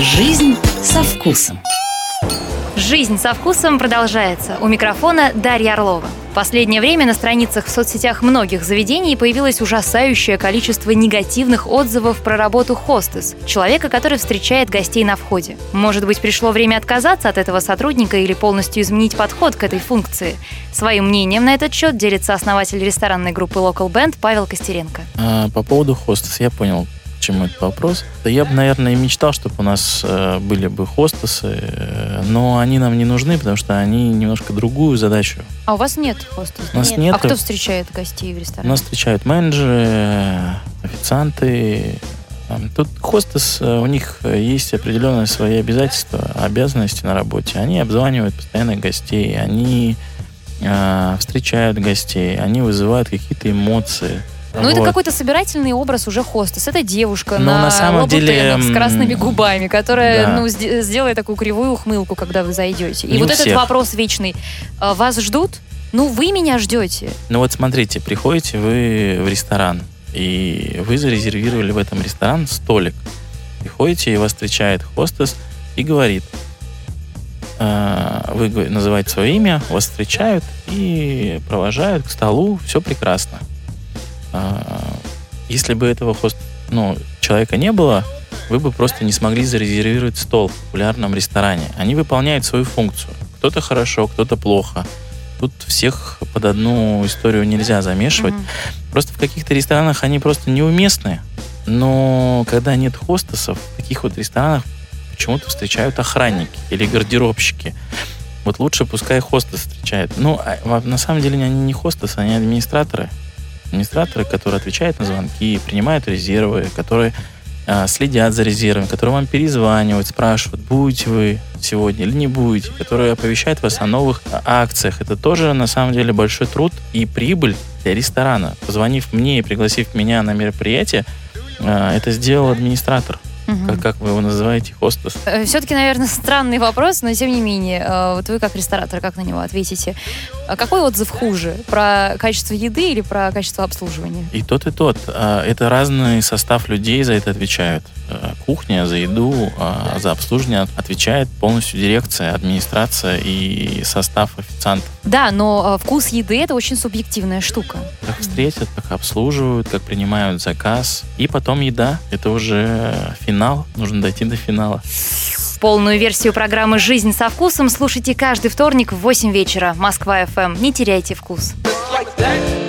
Жизнь со вкусом. Жизнь со вкусом продолжается. У микрофона Дарья Орлова. В последнее время на страницах в соцсетях многих заведений появилось ужасающее количество негативных отзывов про работу хостес, человека, который встречает гостей на входе. Может быть, пришло время отказаться от этого сотрудника или полностью изменить подход к этой функции? Своим мнением на этот счет делится основатель ресторанной группы Local Band Павел Костеренко. А, по поводу хостес я понял, чему этот вопрос. Да я бы, наверное, и мечтал, чтобы у нас э, были бы хостесы, э, но они нам не нужны, потому что они немножко другую задачу. А у вас нет хостеса? У нас нет. А кто встречает гостей в ресторане? У нас встречают менеджеры, официанты. Тут хостес, э, у них есть определенные свои обязательства, обязанности на работе. Они обзванивают постоянно гостей, они э, встречают гостей, они вызывают какие-то эмоции. Ну, вот. это какой-то собирательный образ уже хостес. Это девушка Но на, на самом деле с красными губами, которая да. ну, сделает такую кривую ухмылку, когда вы зайдете. И Не вот этот всех. вопрос вечный. А, Вас ждут? Ну, вы меня ждете. Ну вот смотрите, приходите вы в ресторан, и вы зарезервировали в этом ресторан столик. Приходите, и вас встречает хостес и говорит, э, вы называете свое имя, вас встречают и провожают к столу, все прекрасно. А, Если бы этого хост, ну, человека не было, вы бы просто не смогли зарезервировать стол в популярном ресторане. Они выполняют свою функцию. Кто-то хорошо, кто-то плохо. Тут всех под одну историю нельзя замешивать. Мгм. Просто в каких-то ресторанах они просто неуместны. Но когда нет хостесов, в таких вот ресторанах почему-то встречают охранники или гардеробщики. Вот лучше пускай хостес встречает. Ну, а на самом деле они не хостесы, они администраторы. Администраторы, которые отвечают на звонки, принимают резервы, которые а, следят за резервами, которые вам перезванивают, спрашивают, будете вы сегодня или не будете, которые оповещают вас о новых а, акциях. Это тоже, на самом деле, большой труд и прибыль для ресторана. Позвонив мне и пригласив меня на мероприятие, а, это сделал администратор. Мгм. Как, как вы его называете, хостес? Все-таки, наверное, странный вопрос, но тем не менее, э, вот вы как ресторатор, как на него ответите? А Какой отзыв хуже? Про качество еды или про качество обслуживания? И тот, и тот. А, Это разный состав людей за это отвечают. А, Кухня за еду, а, за обслуживание отвечает полностью дирекция, администрация и состав официантов. Да, но э, вкус еды это очень субъективная штука. Как встретят, как обслуживают, как принимают заказ. И потом еда. Это уже финал. Нужно дойти до финала. Полную версию программы «Жизнь со вкусом» слушайте каждый вторник в 8 вечера. Москва FM. Не теряйте вкус. like.